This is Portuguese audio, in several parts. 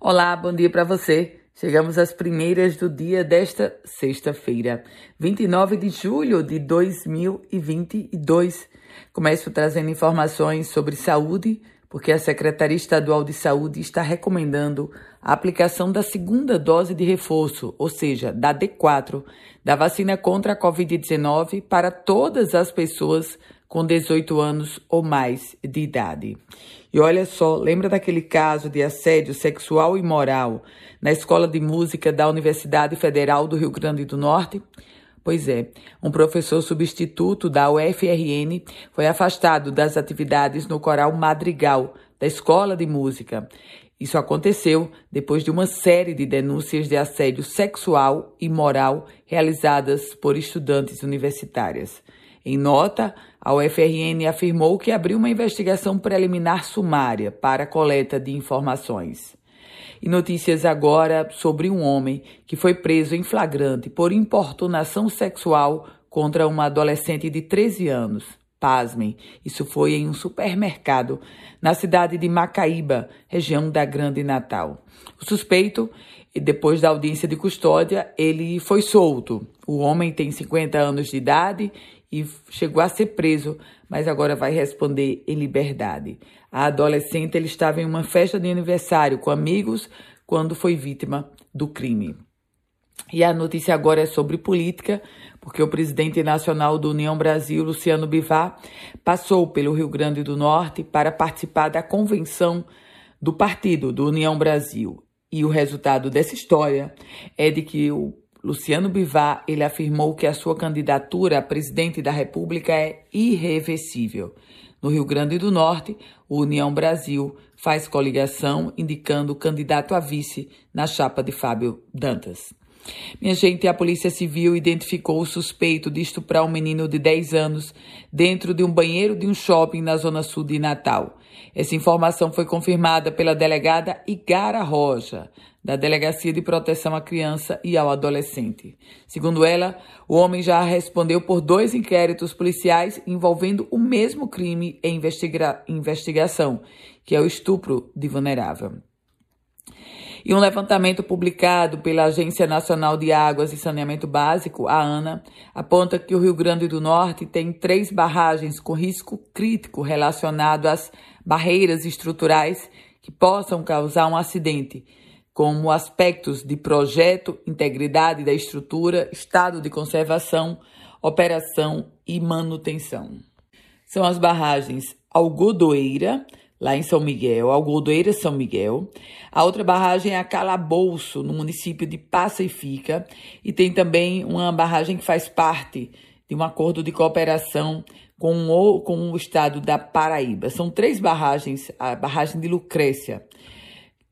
Olá, bom dia para você. Chegamos às primeiras do dia desta sexta-feira, 29 de julho de 2022. Começo trazendo informações sobre saúde, porque a Secretaria Estadual de Saúde está recomendando a aplicação da segunda dose de reforço, ou seja, da D4, da vacina contra a Covid-19 para todas as pessoas com 18 anos ou mais de idade. E olha só, lembra daquele caso de assédio sexual e moral na Escola de Música da Universidade Federal do Rio Grande do Norte? Pois é, um professor substituto da UFRN foi afastado das atividades no coral Madrigal da Escola de Música. Isso aconteceu depois de uma série de denúncias de assédio sexual e moral realizadas por estudantes universitárias. Em nota, a UFRN afirmou que abriu uma investigação preliminar sumária para coleta de informações. E notícias agora sobre um homem que foi preso em flagrante por importunação sexual contra uma adolescente de 13 anos. Pasmem, isso foi em um supermercado na cidade de Macaíba, região da Grande Natal. O suspeito, depois da audiência de custódia, ele foi solto. O homem tem 50 anos de idade e chegou a ser preso, mas agora vai responder em liberdade. A adolescente ele estava em uma festa de aniversário com amigos quando foi vítima do crime. E a notícia agora é sobre política, porque o presidente nacional do União Brasil, Luciano Bivar, passou pelo Rio Grande do Norte para participar da convenção do partido do União Brasil. E o resultado dessa história é de que o Luciano Bivar, ele afirmou que a sua candidatura a presidente da República é irreversível. No Rio Grande do Norte, o União Brasil faz coligação indicando o candidato a vice na chapa de Fábio Dantas. Minha gente, a Polícia Civil identificou o suspeito de estuprar um menino de 10 anos dentro de um banheiro de um shopping na zona sul de Natal. Essa informação foi confirmada pela delegada Igara Roja, da Delegacia de Proteção à Criança e ao Adolescente. Segundo ela, o homem já respondeu por dois inquéritos policiais envolvendo o mesmo crime em investiga investigação, que é o estupro de vulnerável. E um levantamento publicado pela Agência Nacional de Águas e Saneamento Básico, a ANA, aponta que o Rio Grande do Norte tem três barragens com risco crítico relacionado às barreiras estruturais que possam causar um acidente, como aspectos de projeto, integridade da estrutura, estado de conservação, operação e manutenção. São as barragens Algodoeira, lá em São Miguel, Algodoeira São Miguel. A outra barragem é a Calabouço, no município de Passa-e-Fica, e tem também uma barragem que faz parte de um acordo de cooperação com o, com o estado da Paraíba. São três barragens, a barragem de Lucrécia,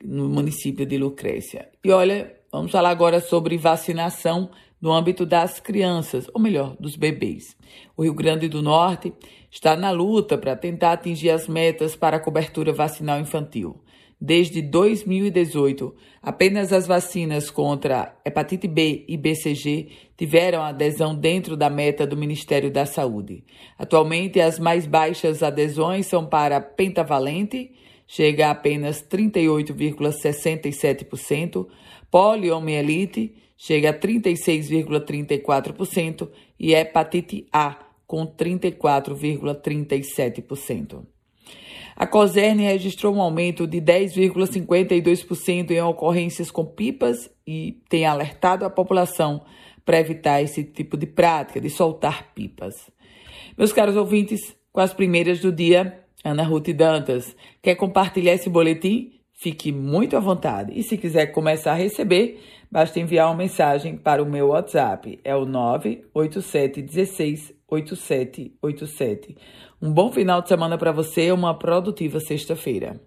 no município de Lucrécia. E olha, vamos falar agora sobre vacinação no âmbito das crianças, ou melhor, dos bebês. O Rio Grande do Norte está na luta para tentar atingir as metas para a cobertura vacinal infantil. Desde 2018, apenas as vacinas contra hepatite B e BCG tiveram adesão dentro da meta do Ministério da Saúde. Atualmente, as mais baixas adesões são para pentavalente, chega a apenas 38,67%, poliomielite, chega a 36,34% e hepatite A, com 34,37%. A COSERN registrou um aumento de 10,52% em ocorrências com pipas e tem alertado a população para evitar esse tipo de prática de soltar pipas. Meus caros ouvintes, com as primeiras do dia, Ana Ruth Dantas, quer compartilhar esse boletim? Fique muito à vontade. E se quiser começar a receber, basta enviar uma mensagem para o meu WhatsApp. É o 98716 8787. Um bom final de semana para você e uma produtiva sexta-feira.